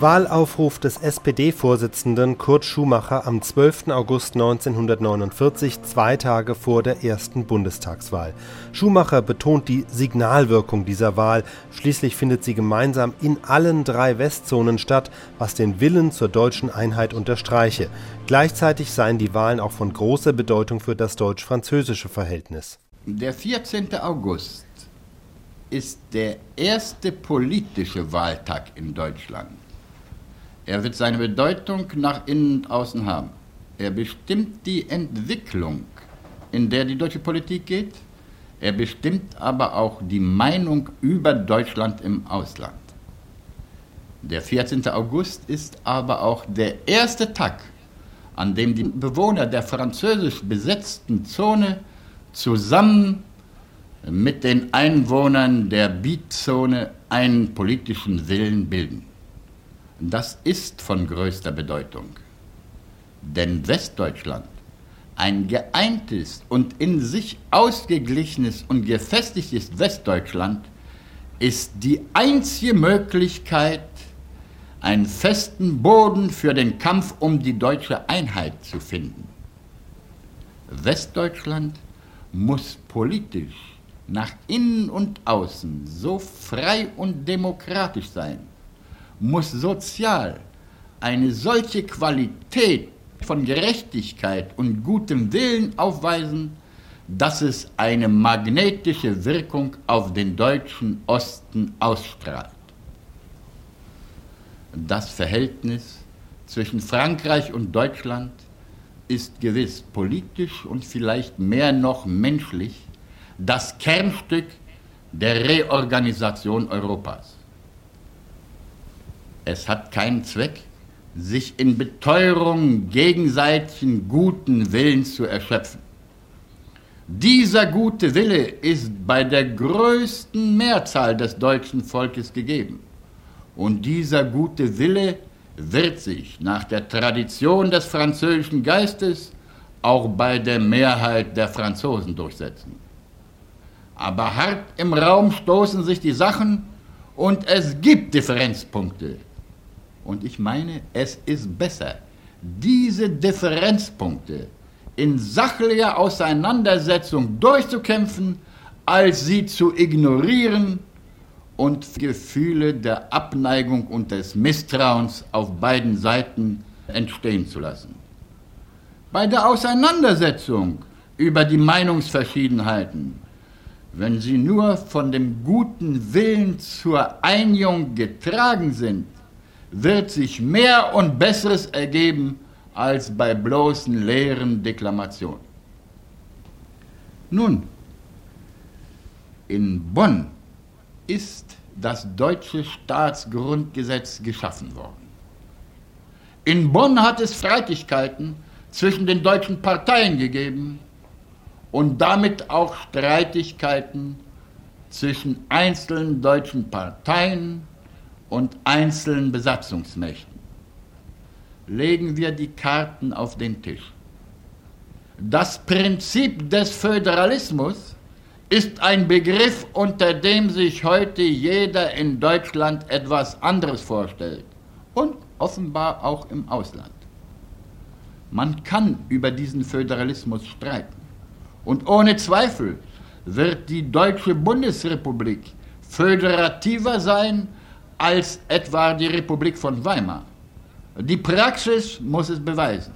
Wahlaufruf des SPD-Vorsitzenden Kurt Schumacher am 12. August 1949, zwei Tage vor der ersten Bundestagswahl. Schumacher betont die Signalwirkung dieser Wahl. Schließlich findet sie gemeinsam in allen drei Westzonen statt, was den Willen zur deutschen Einheit unterstreiche. Gleichzeitig seien die Wahlen auch von großer Bedeutung für das deutsch-französische Verhältnis. Der 14. August ist der erste politische Wahltag in Deutschland. Er wird seine Bedeutung nach innen und außen haben. Er bestimmt die Entwicklung, in der die deutsche Politik geht. Er bestimmt aber auch die Meinung über Deutschland im Ausland. Der 14. August ist aber auch der erste Tag, an dem die Bewohner der französisch besetzten Zone zusammen mit den Einwohnern der Beatzone einen politischen Willen bilden. Das ist von größter Bedeutung. Denn Westdeutschland, ein geeintes und in sich ausgeglichenes und gefestigtes Westdeutschland, ist die einzige Möglichkeit, einen festen Boden für den Kampf um die deutsche Einheit zu finden. Westdeutschland muss politisch nach innen und außen so frei und demokratisch sein, muss sozial eine solche Qualität von Gerechtigkeit und gutem Willen aufweisen, dass es eine magnetische Wirkung auf den deutschen Osten ausstrahlt. Das Verhältnis zwischen Frankreich und Deutschland ist gewiss politisch und vielleicht mehr noch menschlich das Kernstück der Reorganisation Europas. Es hat keinen Zweck, sich in Beteuerung gegenseitigen guten Willens zu erschöpfen. Dieser gute Wille ist bei der größten Mehrzahl des deutschen Volkes gegeben. Und dieser gute Wille wird sich nach der Tradition des französischen Geistes auch bei der Mehrheit der Franzosen durchsetzen. Aber hart im Raum stoßen sich die Sachen und es gibt Differenzpunkte. Und ich meine, es ist besser, diese Differenzpunkte in sachlicher Auseinandersetzung durchzukämpfen, als sie zu ignorieren und Gefühle der Abneigung und des Misstrauens auf beiden Seiten entstehen zu lassen. Bei der Auseinandersetzung über die Meinungsverschiedenheiten, wenn sie nur von dem guten Willen zur Einigung getragen sind, wird sich mehr und Besseres ergeben als bei bloßen leeren Deklamationen. Nun, in Bonn ist das deutsche Staatsgrundgesetz geschaffen worden. In Bonn hat es Streitigkeiten zwischen den deutschen Parteien gegeben und damit auch Streitigkeiten zwischen einzelnen deutschen Parteien und einzelnen Besatzungsmächten. Legen wir die Karten auf den Tisch. Das Prinzip des Föderalismus ist ein Begriff, unter dem sich heute jeder in Deutschland etwas anderes vorstellt und offenbar auch im Ausland. Man kann über diesen Föderalismus streiten. Und ohne Zweifel wird die Deutsche Bundesrepublik föderativer sein als etwa die Republik von Weimar. Die Praxis muss es beweisen.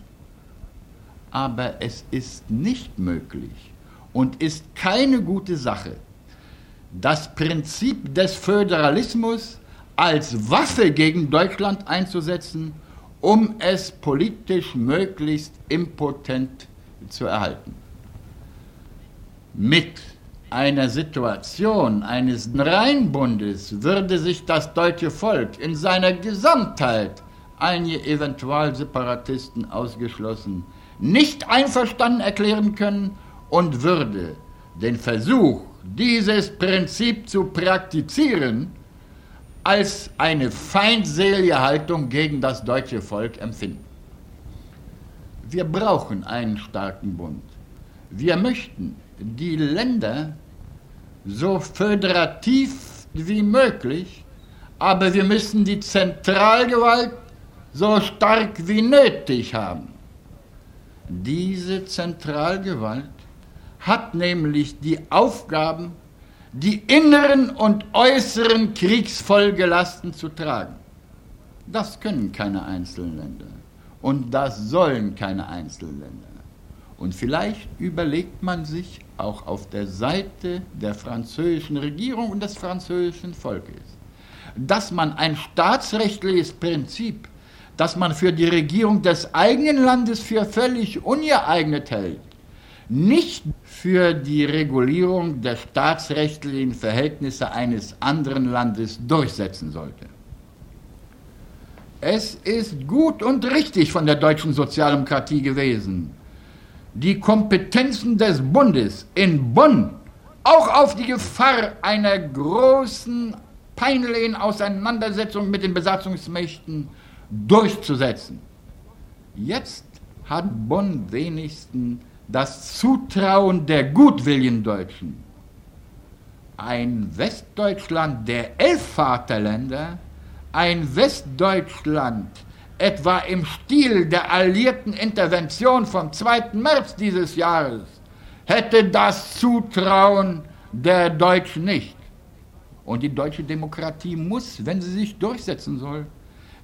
Aber es ist nicht möglich und ist keine gute Sache, das Prinzip des Föderalismus als Waffe gegen Deutschland einzusetzen, um es politisch möglichst impotent zu erhalten. Mit einer Situation eines Rheinbundes würde sich das deutsche Volk in seiner Gesamtheit, einige Eventualseparatisten ausgeschlossen, nicht einverstanden erklären können und würde den Versuch, dieses Prinzip zu praktizieren, als eine feindselige Haltung gegen das deutsche Volk empfinden. Wir brauchen einen starken Bund. Wir möchten die Länder so föderativ wie möglich aber wir müssen die Zentralgewalt so stark wie nötig haben. Diese Zentralgewalt hat nämlich die Aufgaben, die inneren und äußeren Kriegsfolgelasten zu tragen. Das können keine Einzelländer und das sollen keine Einzelländer. Und vielleicht überlegt man sich auch auf der Seite der französischen Regierung und des französischen Volkes, dass man ein staatsrechtliches Prinzip, das man für die Regierung des eigenen Landes für völlig ungeeignet hält, nicht für die Regulierung der staatsrechtlichen Verhältnisse eines anderen Landes durchsetzen sollte. Es ist gut und richtig von der deutschen Sozialdemokratie gewesen, die Kompetenzen des Bundes in Bonn auch auf die Gefahr einer großen, peinlichen Auseinandersetzung mit den Besatzungsmächten durchzusetzen. Jetzt hat Bonn wenigstens das Zutrauen der gutwilligen Deutschen. Ein Westdeutschland der elf Vaterländer, ein Westdeutschland etwa im Stil der alliierten Intervention vom 2. März dieses Jahres, hätte das Zutrauen der Deutschen nicht. Und die deutsche Demokratie muss, wenn sie sich durchsetzen soll,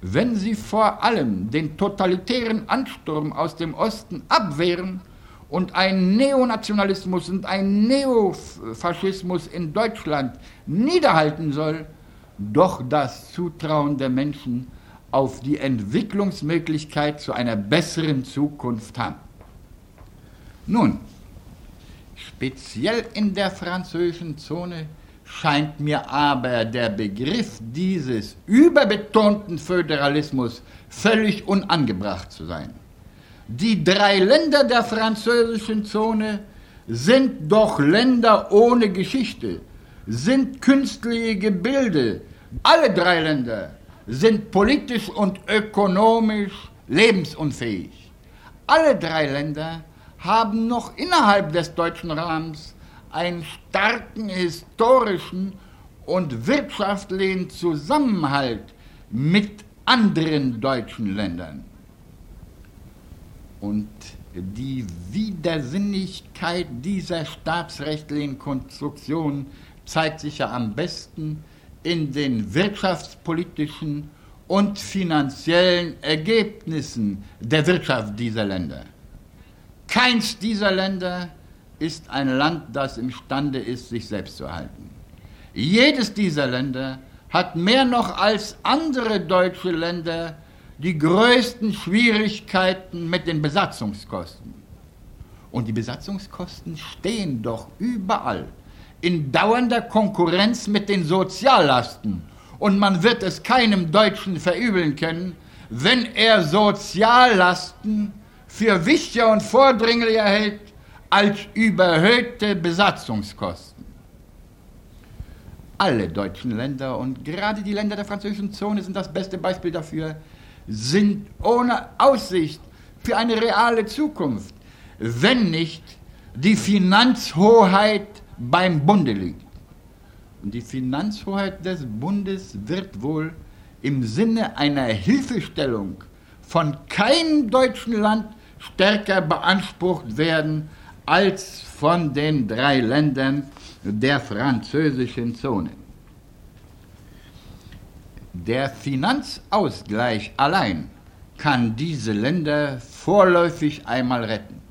wenn sie vor allem den totalitären Ansturm aus dem Osten abwehren und einen Neonationalismus und einen Neofaschismus in Deutschland niederhalten soll, doch das Zutrauen der Menschen auf die Entwicklungsmöglichkeit zu einer besseren Zukunft haben. Nun, speziell in der französischen Zone scheint mir aber der Begriff dieses überbetonten Föderalismus völlig unangebracht zu sein. Die drei Länder der französischen Zone sind doch Länder ohne Geschichte, sind künstliche Gebilde. Alle drei Länder sind politisch und ökonomisch lebensunfähig. Alle drei Länder haben noch innerhalb des deutschen Rahmens einen starken historischen und wirtschaftlichen Zusammenhalt mit anderen deutschen Ländern. Und die Widersinnigkeit dieser staatsrechtlichen Konstruktion zeigt sich ja am besten in den wirtschaftspolitischen und finanziellen Ergebnissen der Wirtschaft dieser Länder. Keins dieser Länder ist ein Land, das imstande ist, sich selbst zu erhalten. Jedes dieser Länder hat mehr noch als andere deutsche Länder die größten Schwierigkeiten mit den Besatzungskosten. Und die Besatzungskosten stehen doch überall in dauernder Konkurrenz mit den Soziallasten. Und man wird es keinem Deutschen verübeln können, wenn er Soziallasten für wichtiger und vordringlicher hält als überhöhte Besatzungskosten. Alle deutschen Länder und gerade die Länder der französischen Zone sind das beste Beispiel dafür, sind ohne Aussicht für eine reale Zukunft, wenn nicht die Finanzhoheit beim Bunde liegt. Und die Finanzhoheit des Bundes wird wohl im Sinne einer Hilfestellung von keinem deutschen Land stärker beansprucht werden als von den drei Ländern der französischen Zone. Der Finanzausgleich allein kann diese Länder vorläufig einmal retten.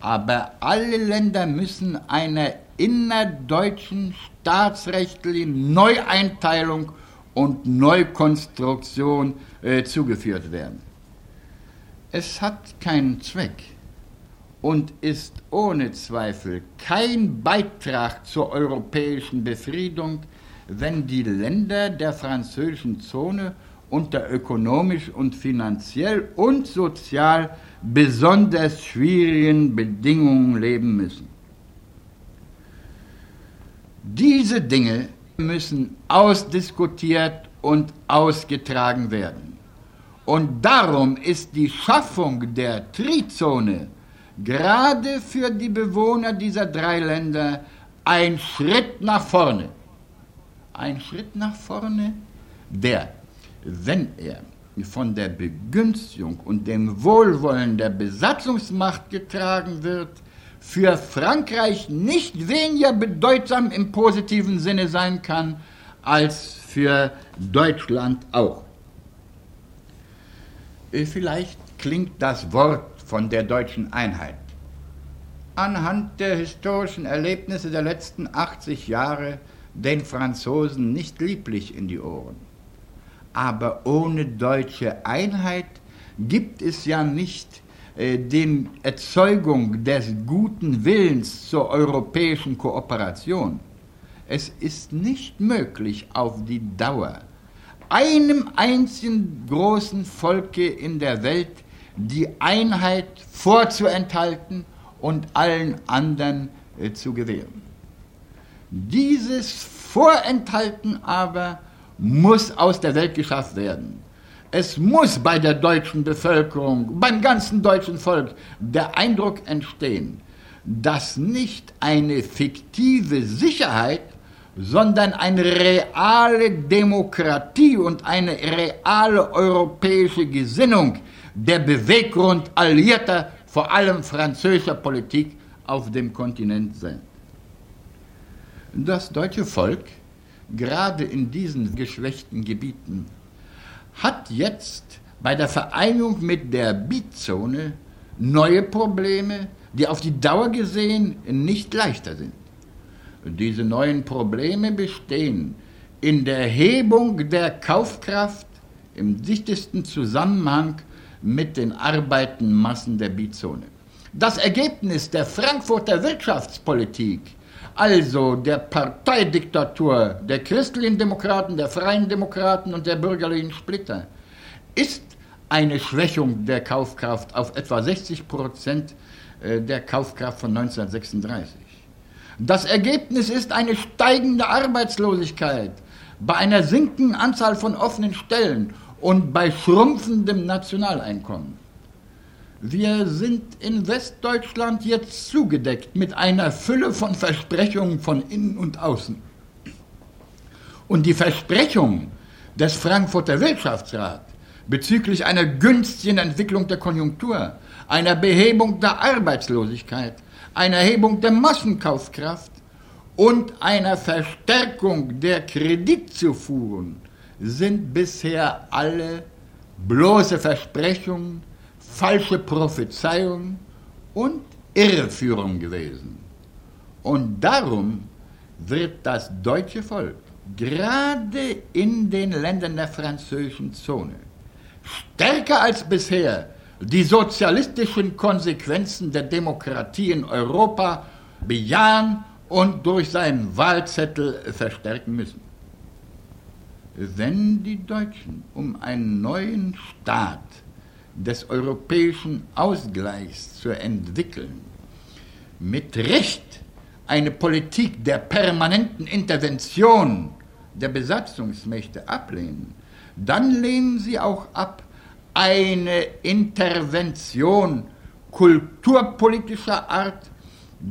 Aber alle Länder müssen einer innerdeutschen staatsrechtlichen Neueinteilung und Neukonstruktion äh, zugeführt werden. Es hat keinen Zweck und ist ohne Zweifel kein Beitrag zur europäischen Befriedung, wenn die Länder der französischen Zone unter ökonomisch und finanziell und sozial besonders schwierigen Bedingungen leben müssen. Diese Dinge müssen ausdiskutiert und ausgetragen werden. Und darum ist die Schaffung der Trizone gerade für die Bewohner dieser drei Länder ein Schritt nach vorne. Ein Schritt nach vorne, der, wenn er von der Begünstigung und dem Wohlwollen der Besatzungsmacht getragen wird, für Frankreich nicht weniger bedeutsam im positiven Sinne sein kann als für Deutschland auch. Äh, vielleicht klingt das Wort von der deutschen Einheit anhand der historischen Erlebnisse der letzten 80 Jahre den Franzosen nicht lieblich in die Ohren. Aber ohne deutsche Einheit gibt es ja nicht äh, die Erzeugung des guten Willens zur europäischen Kooperation. Es ist nicht möglich auf die Dauer einem einzigen großen Volke in der Welt die Einheit vorzuenthalten und allen anderen äh, zu gewähren. Dieses Vorenthalten aber muss aus der Welt geschafft werden. Es muss bei der deutschen Bevölkerung, beim ganzen deutschen Volk der Eindruck entstehen, dass nicht eine fiktive Sicherheit, sondern eine reale Demokratie und eine reale europäische Gesinnung der Beweggrund alliierter, vor allem französischer Politik auf dem Kontinent sind. Das deutsche Volk, gerade in diesen geschwächten Gebieten, hat jetzt bei der Vereinigung mit der Bietzone neue Probleme, die auf die Dauer gesehen nicht leichter sind. Diese neuen Probleme bestehen in der Erhebung der Kaufkraft im dichtesten Zusammenhang mit den Arbeitenmassen der Bietzone. Das Ergebnis der Frankfurter Wirtschaftspolitik, also der Parteidiktatur der christlichen Demokraten, der freien Demokraten und der bürgerlichen Splitter, ist eine Schwächung der Kaufkraft auf etwa 60 Prozent äh, der Kaufkraft von 1936. Das Ergebnis ist eine steigende Arbeitslosigkeit bei einer sinkenden Anzahl von offenen Stellen und bei schrumpfendem Nationaleinkommen. Wir sind in Westdeutschland jetzt zugedeckt mit einer Fülle von Versprechungen von innen und außen. Und die Versprechungen des Frankfurter Wirtschaftsrats bezüglich einer günstigen Entwicklung der Konjunktur, einer Behebung der Arbeitslosigkeit, einer Erhebung der Massenkaufkraft und einer Verstärkung der Kreditzufuhren sind bisher alle bloße Versprechungen, falsche Prophezeiungen und Irreführung gewesen. Und darum wird das deutsche Volk gerade in den Ländern der französischen Zone stärker als bisher die sozialistischen Konsequenzen der Demokratie in Europa bejahen und durch seinen Wahlzettel verstärken müssen wenn die Deutschen um einen neuen Staat des europäischen Ausgleichs zu entwickeln, mit Recht eine Politik der permanenten Intervention der Besatzungsmächte ablehnen, dann lehnen sie auch ab eine Intervention kulturpolitischer Art,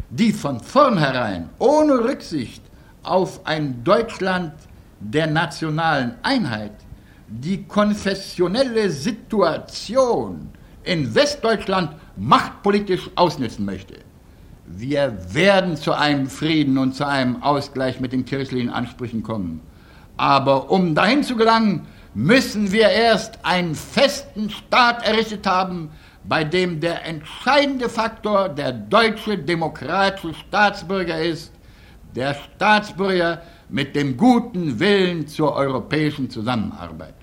die von vornherein ohne Rücksicht auf ein Deutschland der nationalen Einheit die konfessionelle Situation in Westdeutschland machtpolitisch ausnutzen möchte. Wir werden zu einem Frieden und zu einem Ausgleich mit den kirchlichen Ansprüchen kommen. Aber um dahin zu gelangen, müssen wir erst einen festen Staat errichtet haben, bei dem der entscheidende Faktor der deutsche demokratische Staatsbürger ist, der Staatsbürger, mit dem guten Willen zur europäischen Zusammenarbeit.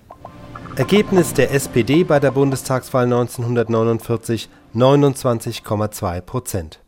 Ergebnis der SPD bei der Bundestagswahl 1949 29,2 Prozent.